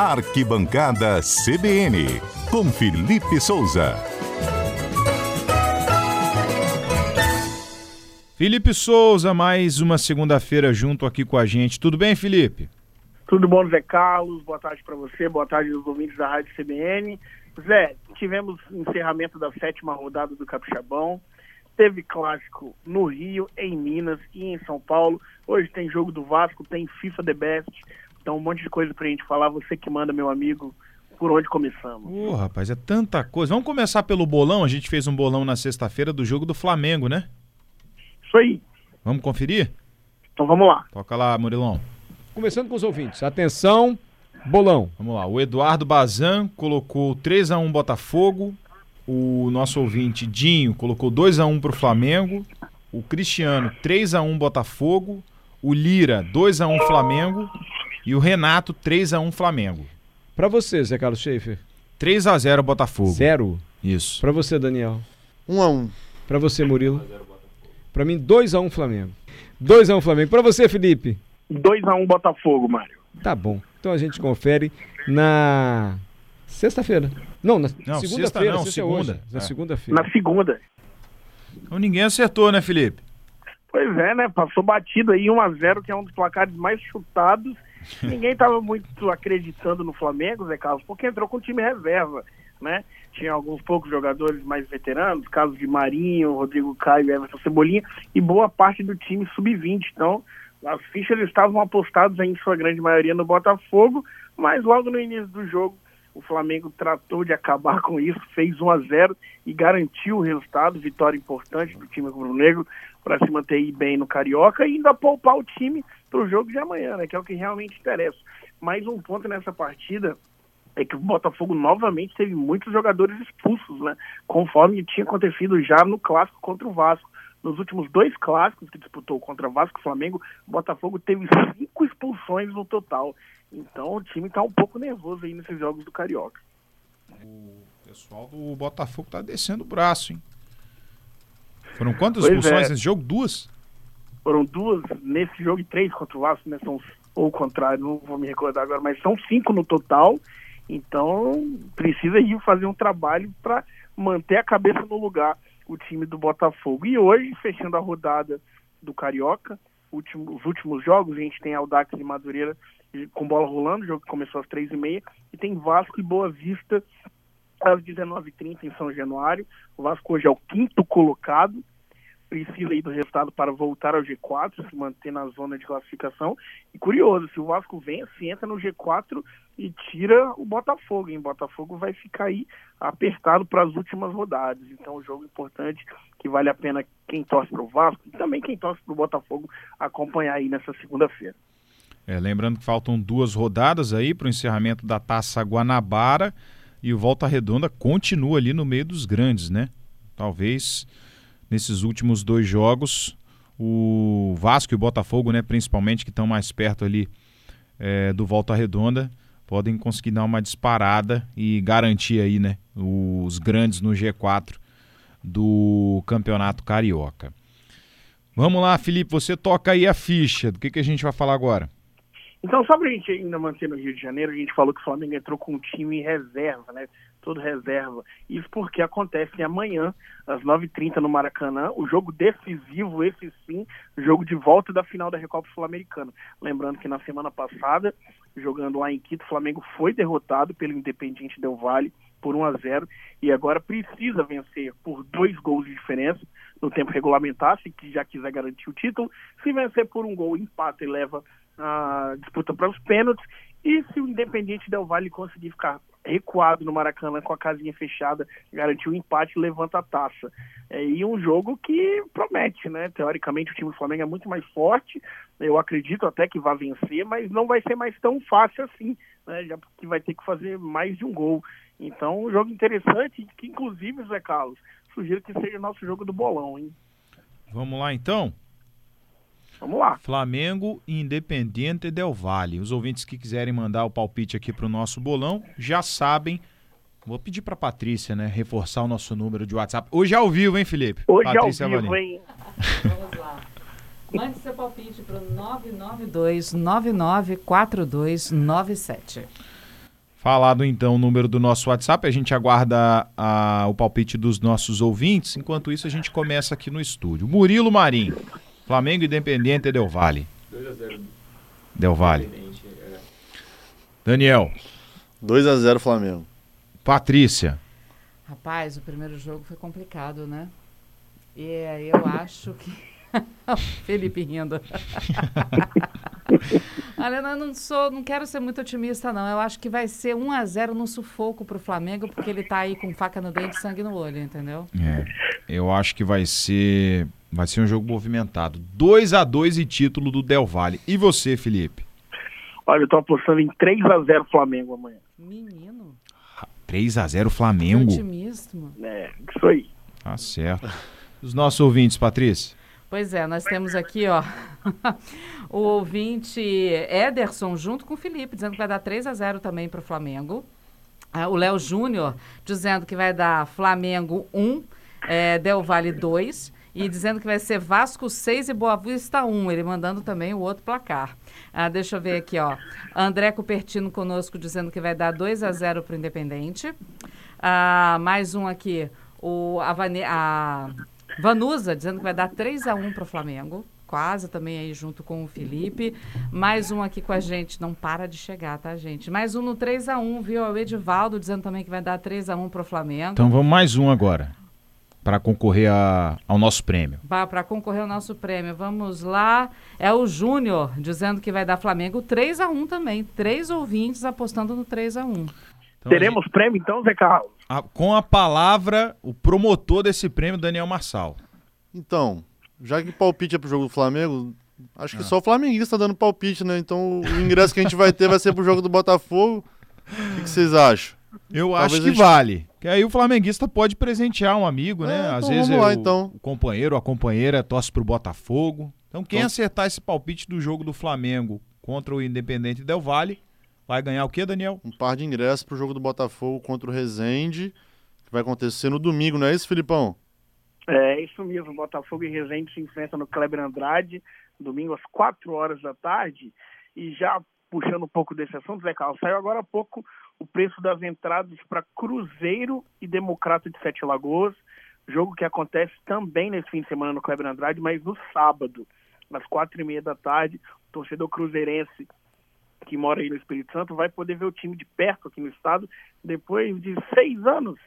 Arquibancada CBN, com Felipe Souza. Felipe Souza, mais uma segunda-feira junto aqui com a gente. Tudo bem, Felipe? Tudo bom, Zé Carlos? Boa tarde para você, boa tarde aos ouvintes da Rádio CBN. Zé, tivemos encerramento da sétima rodada do Capixabão. Teve clássico no Rio, em Minas e em São Paulo. Hoje tem jogo do Vasco, tem FIFA The Best. Então, um monte de coisa pra gente falar. Você que manda, meu amigo, por onde começamos? Ô, rapaz, é tanta coisa. Vamos começar pelo bolão. A gente fez um bolão na sexta-feira do jogo do Flamengo, né? Isso aí. Vamos conferir? Então vamos lá. Toca lá, Murilão. Começando com os ouvintes. Atenção, bolão. Vamos lá. O Eduardo Bazan colocou 3 a 1 Botafogo. O nosso ouvinte Dinho colocou 2 a 1 pro Flamengo. O Cristiano 3 a 1 Botafogo. O Lira 2 a 1 Flamengo. E o Renato 3 a 1 Flamengo. Pra você, Zé Carlos Schaefer. 3 a 0 Botafogo. Zero. Isso. Pra você, Daniel. 1 um a 1 um. Pra você, Murilo. Pra mim, 2x1 Flamengo. 2x1 Flamengo. Pra você, Felipe. 2x1 Botafogo, Mário. Tá bom. Então a gente confere na sexta-feira. Não, na Não, sexta segunda-feira. não, sexta é hoje. segunda. Na É. segunda-feira. Na segunda. Então ninguém acertou, né, Felipe? Pois é, né? Passou batido aí 1x0, que é um dos placares mais chutados. Ninguém estava muito acreditando no Flamengo, Zé Carlos, porque entrou com time reserva, né? Tinha alguns poucos jogadores mais veteranos, casos de Marinho, Rodrigo Caio, Everton Cebolinha, e boa parte do time sub-20. Então, as fichas estavam apostadas em sua grande maioria no Botafogo, mas logo no início do jogo, o Flamengo tratou de acabar com isso, fez 1 a 0 e garantiu o resultado, vitória importante do time rubro-negro para se manter bem no Carioca e ainda poupar o time para o jogo de amanhã, né, que é o que realmente interessa. Mais um ponto nessa partida é que o Botafogo novamente teve muitos jogadores expulsos, né, conforme tinha acontecido já no clássico contra o Vasco. Nos últimos dois clássicos que disputou contra Vasco e Flamengo, o Botafogo teve cinco expulsões no total. Então o time está um pouco nervoso aí nesses jogos do Carioca. O pessoal do Botafogo tá descendo o braço, hein? Foram quantas Pois expulsões é. nesse jogo? Duas? Foram duas nesse jogo e três contra o Vasco, né? São, ou o contrário, não vou me recordar agora, mas são cinco no total. Então precisa ir fazer um trabalho para manter a cabeça no lugar o time do Botafogo. E hoje, fechando a rodada do Carioca, último- os últimos jogos, a gente tem Aldax e Madureira com bola rolando, o jogo começou às três e meia, e tem Vasco e Boa Vista às 19h30 em São Januário. O Vasco hoje é o quinto colocado, precisa aí do resultado para voltar ao G4, se manter na zona de classificação. E curioso, se o Vasco vence, entra no G4 e tira o Botafogo, hein? Botafogo vai ficar aí apertado para as últimas rodadas. Então, um jogo importante que vale a pena quem torce para o Vasco e também quem torce para o Botafogo acompanhar aí nessa segunda-feira. É, lembrando que faltam duas rodadas aí para o encerramento da Taça Guanabara e o Volta Redonda continua ali no meio dos grandes, né? Talvez nesses últimos dois jogos o Vasco e o Botafogo, né, principalmente que estão mais perto ali é, do Volta Redonda, podem conseguir dar uma disparada e garantir aí, né, os grandes no G4 do Campeonato Carioca. Vamos lá, Felipe, você toca aí a ficha. Do que, que a gente vai falar agora? Então, só pra gente ainda manter no Rio de Janeiro, a gente falou que o Flamengo entrou com um time reserva, né? Todo reserva. Isso porque acontece amanhã, às 9h30 no Maracanã, o jogo decisivo, esse sim, jogo de volta da final da Recopa Sul-Americana. Lembrando que na semana passada, jogando lá em Quito, o Flamengo foi derrotado pelo Independiente Del Valle por 1 a 0 e agora precisa vencer por dois gols de diferença no tempo regulamentar, se já quiser garantir o título. Se vencer por um gol, empata e leva a disputa para os pênaltis. E se o Independiente Del Valle conseguir ficar recuado no Maracanã com a casinha fechada, garantir o empate e levanta a taça. É, e um jogo que promete, né? Teoricamente o time do Flamengo é muito mais forte, eu acredito até que vai vencer, mas não vai ser mais tão fácil assim, né? Já que vai ter que fazer mais de um gol. Então, um jogo interessante, que inclusive, Zé Carlos, sugiro que seja o nosso jogo do bolão, hein? Vamos lá então? Vamos lá. Flamengo e Independiente Del Valle. Os ouvintes que quiserem mandar o palpite aqui para o nosso bolão já sabem. Vou pedir para Patrícia, né, reforçar o nosso número de WhatsApp. Hoje é ao vivo, hein, Felipe? Hoje Patrícia ao vivo, Valim. hein? Vamos lá. Mande seu palpite para o 992 994297. Falado então o número do nosso WhatsApp, a gente aguarda a, o palpite dos nossos ouvintes. Enquanto isso, a gente começa aqui no estúdio. Murilo Marim, Flamengo Independente Del Valle. 2x0. Del Valle. Daniel. 2x0 Flamengo. Patrícia. Rapaz, o primeiro jogo foi complicado, né? E aí eu acho que. Felipe rindo. Olha, eu não sou, não quero ser muito otimista, não. Eu acho que vai ser 1 a 0 no sufoco pro Flamengo, porque ele tá aí com faca no dente e sangue no olho, entendeu? É. Eu acho que vai ser. Vai ser um jogo movimentado. 2 a 2 e título do Del Valle. E você, Felipe? Olha, eu tô apostando em 3 a 0 Flamengo amanhã. Menino. 3 a 0 Flamengo. Otimismo. É, isso aí. Tá certo. Os nossos ouvintes, Patrícia. Pois é, nós temos aqui, ó, o ouvinte Ederson junto com o Felipe, dizendo que vai dar 3 a 0 também para o Flamengo. Ah, o Léo Júnior dizendo que vai dar Flamengo 1, é, Del Valle 2. E dizendo que vai ser Vasco 6 e Boa Vista 1. Ele mandando também o outro placar. Ah, deixa eu ver aqui, ó. André Cupertino conosco dizendo que vai dar 2 a 0 para o Independente. Ah, mais um aqui. O, a, Vane, a Vanusa dizendo que vai dar 3 a 1 para o Flamengo. Quase também aí junto com o Felipe. Mais um aqui com a gente. Não para de chegar, tá, gente? Mais um no 3 a 1 viu? O Edivaldo dizendo também que vai dar 3 a 1 para o Flamengo. Então vamos mais um agora. Para concorrer a, ao nosso prêmio. Para concorrer ao nosso prêmio. Vamos lá. É o Júnior dizendo que vai dar Flamengo 3 a 1 também. Três ouvintes apostando no 3 a 1 então, Teremos gente... prêmio então, Zé Carlos? A, com a palavra, o promotor desse prêmio, Daniel Marçal. Então, já que palpite é pro jogo do Flamengo, acho que ah. só o flamenguista tá dando palpite, né? Então o ingresso que a gente vai ter vai ser pro jogo do Botafogo. O que, que vocês acham? Eu Talvez acho que gente... vale. Que aí o flamenguista pode presentear um amigo, né? É, Às então vezes lá, então. o companheiro, a companheira torce pro Botafogo. Então quem então... acertar esse palpite do jogo do Flamengo contra o Independente Del Vale vai ganhar o quê, Daniel? Um par de ingressos pro jogo do Botafogo contra o Resende, que vai acontecer no domingo, não é isso, Filipão? É isso mesmo, Botafogo e Resende se enfrentam no Kleber Andrade, domingo às 4 horas da tarde. E já puxando um pouco desse assunto, Zé Carlos, saiu agora há pouco o preço das entradas para Cruzeiro e Democrata de Sete Lagoas, jogo que acontece também nesse fim de semana no Kleber Andrade, mas no sábado, às quatro e meia da tarde, o torcedor cruzeirense que mora aí no Espírito Santo vai poder ver o time de perto aqui no estado depois de seis anos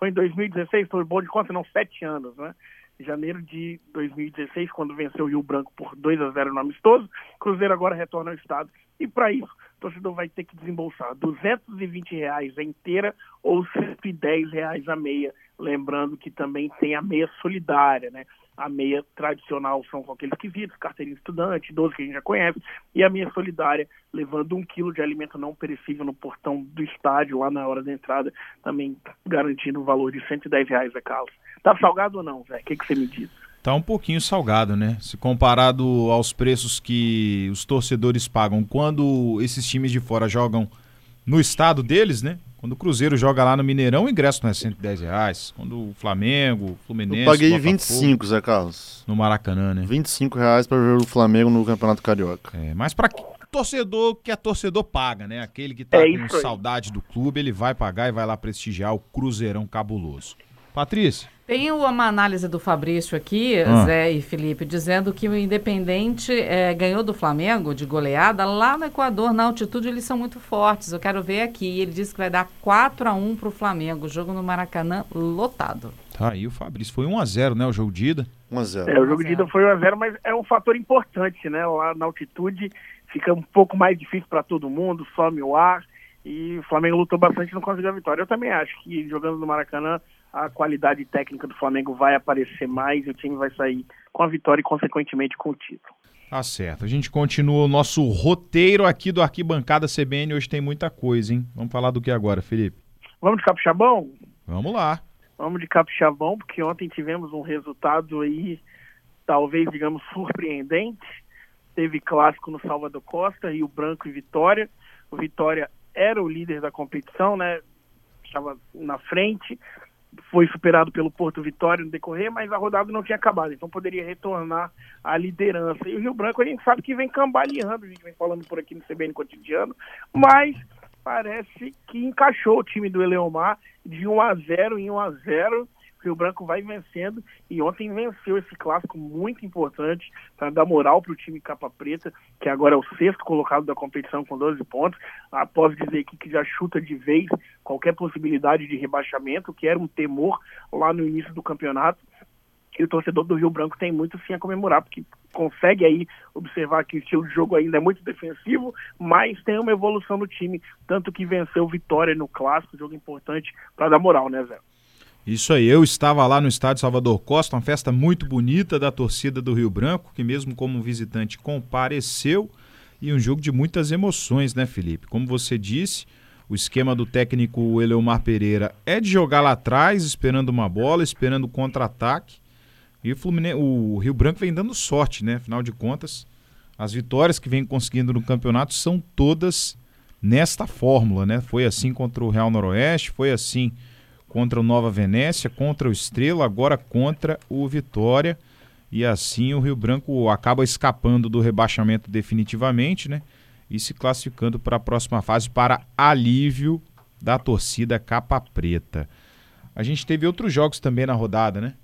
foi em 2016, foi bom de conta, não, sete anos, né? Janeiro de 2016, quando venceu o Rio Branco por 2 a 0 no amistoso, Cruzeiro agora retorna ao estado. E para isso, o torcedor vai ter que desembolsar 220 reais a inteira ou 110 reais a meia. Lembrando que também tem a meia solidária, né? A meia tradicional são com aqueles quesitos, carteirinha estudante, 12 que a gente já conhece, e a meia solidária, levando um quilo de alimento não perecível no portão do estádio, lá na hora da entrada, também garantindo o valor de 110 reais, Zé Carlos. Tá salgado ou não, Zé? O que, que você me diz? Tá um pouquinho salgado, né? Se comparado aos preços que os torcedores pagam quando esses times de fora jogam no estado deles, né? Quando o Cruzeiro joga lá no Mineirão, o ingresso não é 110 reais. Quando o Flamengo, o Fluminense. Eu paguei Botafogo, 25, Zé Carlos. No Maracanã, né? 25 reais para ver o Flamengo no Campeonato Carioca. É, mas para torcedor que é torcedor paga, né? Aquele que tá é com saudade do clube, ele vai pagar e vai lá prestigiar o Cruzeirão cabuloso. Patrícia. Tem uma análise do Fabrício aqui, ah. Zé e Felipe, dizendo que o Independente é, ganhou do Flamengo de goleada lá no Equador, na altitude eles são muito fortes. Eu quero ver aqui. Ele disse que vai dar 4 a 1 para o Flamengo. Jogo no Maracanã lotado. Tá aí o Fabrício. Foi 1 a 0 né? O jogo de ida. 1 a 0 É, o jogo de ida foi 1 a 0 mas é um fator importante, né? Lá na altitude fica um pouco mais difícil para todo mundo, some o ar. E o Flamengo lutou bastante e não conseguiu a vitória. Eu também acho que jogando no Maracanã a qualidade técnica do Flamengo vai aparecer mais e o time vai sair com a vitória e, consequentemente, com o título. Tá certo. A gente continua o nosso roteiro aqui do Arquibancada CBN. Hoje tem muita coisa, hein? Vamos falar do que agora, Felipe? Vamos de Capixabão? Vamos lá. Vamos de Capixabão, porque ontem tivemos um resultado aí, talvez, digamos, surpreendente. Teve clássico no Salvador Costa, Rio Branco e Vitória. O Vitória era o líder da competição, né? Estava na frente, foi superado pelo Porto Vitória no decorrer, mas a rodada não tinha acabado, então poderia retornar à liderança. E o Rio Branco a gente sabe que vem cambaleando, a gente vem falando por aqui no CBN cotidiano, mas parece que encaixou o time do Eleomar de 1 a 0 em 1 a 0 Rio Branco vai vencendo e ontem venceu esse clássico muito importante para dar moral para o time capa preta, que agora é o sexto colocado da competição com 12 pontos, após dizer aqui que já chuta de vez qualquer possibilidade de rebaixamento, que era um temor lá no início do campeonato. E o torcedor do Rio Branco tem muito sim a comemorar, porque consegue aí observar que o estilo de jogo ainda é muito defensivo, mas tem uma evolução no time, tanto que venceu Vitória no clássico, jogo importante para dar moral, né, Zé? Isso aí, eu estava lá no estádio Salvador Costa, uma festa muito bonita da torcida do Rio Branco, que mesmo como visitante compareceu, e um jogo de muitas emoções, né, Felipe? Como você disse, o esquema do técnico Eleomar Pereira é de jogar lá atrás, esperando uma bola, esperando contra-ataque. E o, Fluminense, o Rio Branco vem dando sorte, né? Afinal de contas, as vitórias que vem conseguindo no campeonato são todas nesta fórmula, né? Foi assim contra o Real Noroeste, foi assim contra o Nova Venécia, contra o Estrela, agora contra o Vitória. E assim o Rio Branco acaba escapando do rebaixamento definitivamente, né? E se classificando para a próxima fase para alívio da torcida capa preta. A gente teve outros jogos também na rodada, né?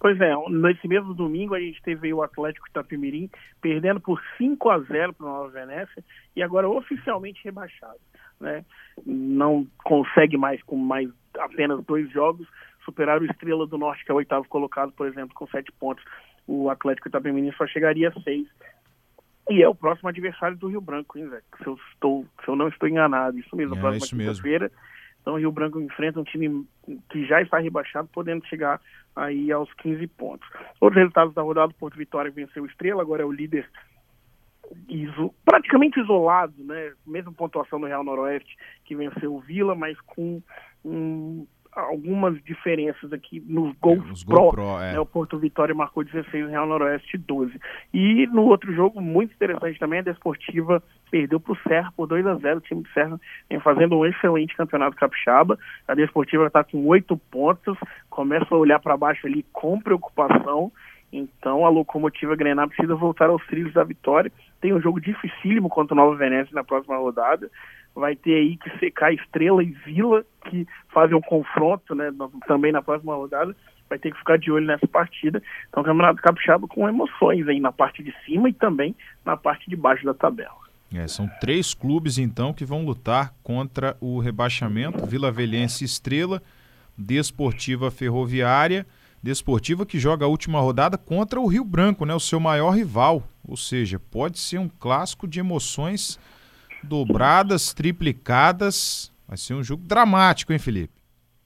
Pois é, nesse mesmo domingo a gente teve o Atlético Itapemirim perdendo por 5 a 0 para o Nova Venécia e agora oficialmente rebaixado. Né? Não consegue mais, com mais apenas dois jogos, superar o Estrela do Norte, que é o oitavo colocado, por exemplo, com sete pontos. O Atlético Itapemirim só chegaria a seis. E é o próximo adversário do Rio Branco, hein, Zé? Se eu, estou, se eu não estou enganado. Isso mesmo, é, próxima quinta-feira. Então o Rio Branco enfrenta um time que já está rebaixado, podendo chegar aí aos 15 pontos. Outros resultados da rodada, Porto Vitória venceu o Estrela, agora é o líder iso, praticamente isolado, né? Mesma pontuação no Real Noroeste que venceu o Vila, mas com um, algumas diferenças aqui nos gols é, pro. Gol pro é. né? O Porto Vitória marcou 16, o Real Noroeste 12. E no outro jogo, muito interessante também, a Desportiva perdeu para o Serra por 2 a 0 O time do Serra vem fazendo um excelente campeonato capixaba. A Desportiva está com oito pontos, começa a olhar para baixo ali com preocupação. Então a locomotiva Grenar precisa voltar aos trilhos da vitória. Tem um jogo dificílimo contra o Nova Venécia na próxima rodada. Vai ter aí que secar Estrela e Vila, que fazem um confronto né, também na próxima rodada. Vai ter que ficar de olho nessa partida. Então, o Campeonato Capixaba com emoções aí na parte de cima e também na parte de baixo da tabela. É, são três clubes, então, que vão lutar contra o rebaixamento: Vila Velhense Estrela, Desportiva Ferroviária Desportiva que joga a última rodada contra o Rio Branco, né, o seu maior rival. Ou seja, pode ser um clássico de emoções dobradas, triplicadas. Vai ser um jogo dramático, hein, Felipe?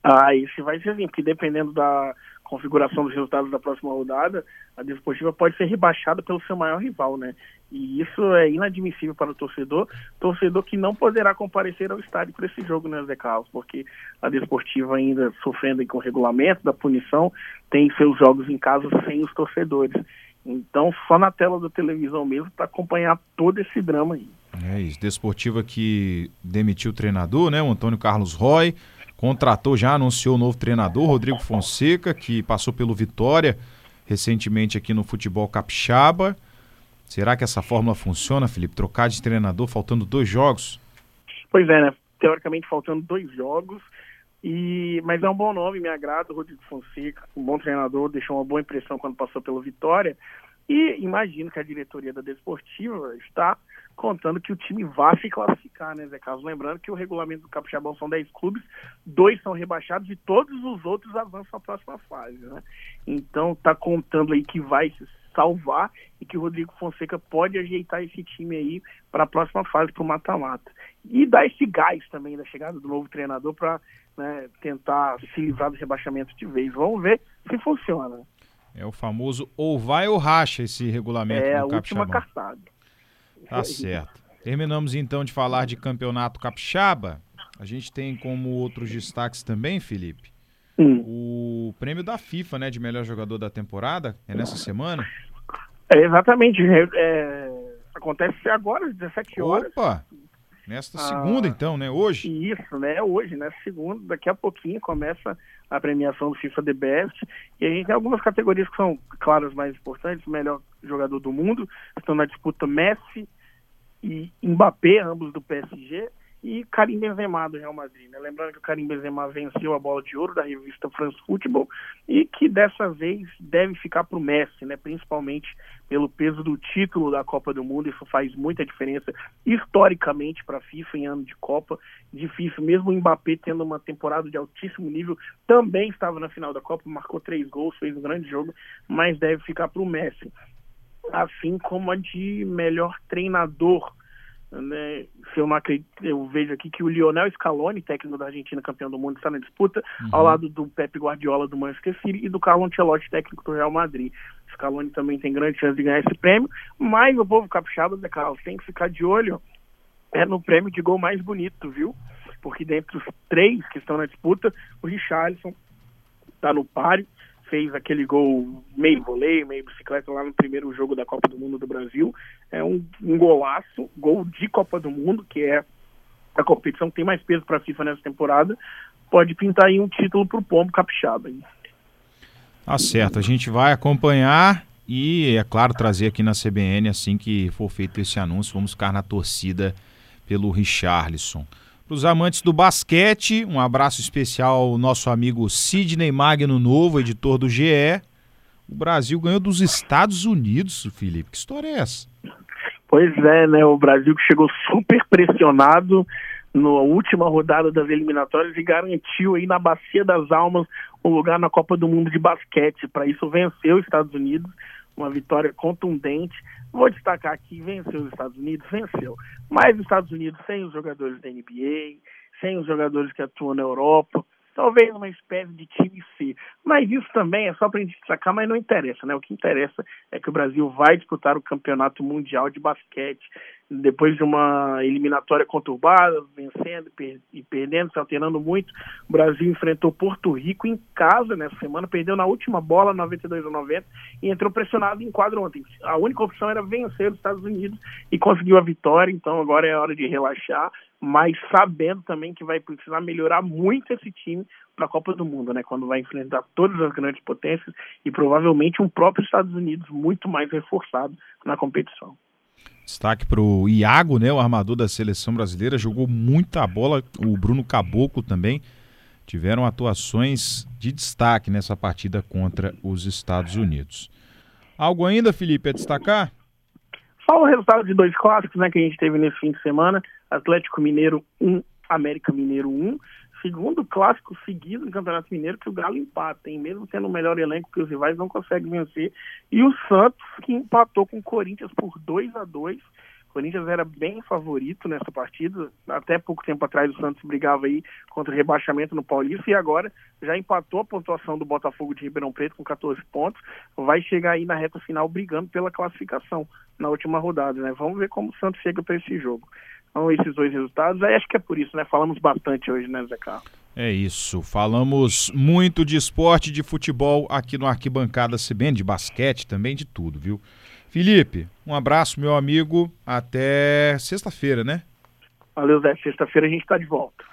Ah, isso vai ser assim, porque dependendo da configuração dos resultados da próxima rodada, a Desportiva pode ser rebaixada pelo seu maior rival, né? E isso é inadmissível para o torcedor, torcedor que não poderá comparecer ao estádio para esse jogo, né, Zé Carlos? Porque a Desportiva ainda sofrendo com o regulamento da punição, tem seus jogos em casa sem os torcedores. Então, só na tela da televisão mesmo para acompanhar todo esse drama aí. É isso, Desportiva que demitiu o treinador, né, o Antônio Carlos Roy, contratou, já anunciou o novo treinador, Rodrigo Fonseca, que passou pelo Vitória recentemente aqui no futebol capixaba. Será que essa fórmula funciona, Felipe? Trocar de treinador faltando dois jogos? Pois é, né? Teoricamente faltando dois jogos. E, mas é um bom nome, me agrada o Rodrigo Fonseca, um bom treinador, deixou uma boa impressão quando passou pelo Vitória. E imagino que a diretoria da Desportiva está contando que o time vá se classificar, né, Zé Carlos? Lembrando que o regulamento do Capixabão são 10 clubes, dois são rebaixados e todos os outros avançam à próxima fase, né? Então está contando aí que vai se salvar e que o Rodrigo Fonseca pode ajeitar esse time aí para a próxima fase, para o mata-mata. E dar esse gás também da chegada do novo treinador para né, tentar se livrar do rebaixamento de vez. Vamos ver se funciona. É o famoso ou vai ou racha esse regulamento. É a última cartada. Tá certo. Terminamos então de falar de campeonato capixaba. A gente tem como outros destaques também, Felipe, hum. o prêmio da FIFA, né, de melhor jogador da temporada. É nessa semana? É, exatamente. É, é acontece agora, às 17 horas. Opa! Nesta ah, segunda, então, né? Hoje? Isso, né? Hoje, né? Segunda, daqui a pouquinho começa a premiação do FIFA The Best. E a gente tem algumas categorias que são, claro, as mais importantes. O melhor jogador do mundo. Estão na disputa Messi e Mbappé, ambos do PSG. e Karim Benzema do Real Madrid. Né? Lembrando que o Karim Benzema venceu a bola de ouro da revista France Football e que dessa vez deve ficar para o Messi, né? principalmente pelo peso do título da Copa do Mundo. Isso faz muita diferença historicamente para a FIFA em ano de Copa. Difícil, mesmo o Mbappé tendo uma temporada de altíssimo nível, também estava na final da Copa, marcou três gols, fez um grande jogo, mas deve ficar para o Messi. Assim como a de melhor treinador né, se eu, não acredito, eu vejo aqui que o Lionel Scaloni, técnico da Argentina, campeão do mundo, está na disputa, uhum. ao lado do Pep Guardiola do Manchester City e do Carlo Ancelotti, técnico do Real Madrid. Scaloni também tem grande chance de ganhar esse prêmio, mas o povo capixaba, Zé Carlos, tem que ficar de olho é no prêmio de gol mais bonito, viu? Porque dentre os três que estão na disputa, o Richarlison está no páreo, fez aquele gol meio voleio, meio bicicleta lá no primeiro jogo da Copa do Mundo do Brasil. É um, um golaço, gol de Copa do Mundo, que é a competição que tem mais peso para a FIFA nessa temporada. Pode pintar aí um título para o Pombo Capixaba. Hein? Tá certo, a gente vai acompanhar e, é claro, trazer aqui na CBN assim que for feito esse anúncio. Vamos ficar na torcida pelo Richarlison. Para os amantes do basquete, um abraço especial ao nosso amigo Sidney Magno Novo, editor do GE. O Brasil ganhou dos Estados Unidos, Felipe. Que história é essa? Pois é, né? O Brasil que chegou super pressionado na última rodada das eliminatórias e garantiu aí na Bacia das Almas um lugar na Copa do Mundo de basquete. Para isso venceu os Estados Unidos, uma vitória contundente. Vou destacar aqui, venceu os Estados Unidos, venceu. Mas os Estados Unidos sem os jogadores da NBA, sem os jogadores que atuam na Europa, talvez uma espécie de time C. Mas isso também é só para a gente destacar, mas não interessa, né? O que interessa é que o Brasil vai disputar o campeonato mundial de basquete depois de uma eliminatória conturbada, vencendo e perdendo, se alternando muito, o Brasil enfrentou Porto Rico em casa nessa semana, perdeu na última bola, 92 a 90, e entrou pressionado em quadro ontem. A única opção era vencer os Estados Unidos e conseguiu a vitória, então agora é hora de relaxar, mas sabendo também que vai precisar melhorar muito esse time para a Copa do Mundo, né? Quando vai enfrentar todas as grandes potências e provavelmente um próprio Estados Unidos muito mais reforçado na competição. Destaque para o Iago, né, o armador da seleção brasileira, jogou muita bola. O Bruno Caboclo também tiveram atuações de destaque nessa partida contra os Estados Unidos. Algo ainda, Felipe, a destacar? Só o resultado de dois clássicos né, que a gente teve nesse fim de semana: Atlético Mineiro 1, América Mineiro 1 segundo clássico seguido no Campeonato Mineiro que o Galo empata, hein? mesmo tendo o melhor elenco que os rivais não consegue vencer. E o Santos que empatou com o Corinthians por 2 a 2 o Corinthians era bem favorito nessa partida. Até pouco tempo atrás o Santos brigava aí contra o rebaixamento no Paulista e agora já empatou a pontuação do Botafogo de Ribeirão Preto com 14 pontos. Vai chegar aí na reta final brigando pela classificação na última rodada, né? Vamos ver como o Santos chega para esse jogo. Então, esses dois resultados, aí acho que é por isso, né? Falamos bastante hoje, né, Zé Carlos? É isso. Falamos muito de esporte, de futebol aqui no Arquibancada CBN, de basquete também, de tudo, viu? Felipe, um abraço, meu amigo. Até sexta-feira, né? Valeu, Zé. Sexta-feira a gente está de volta.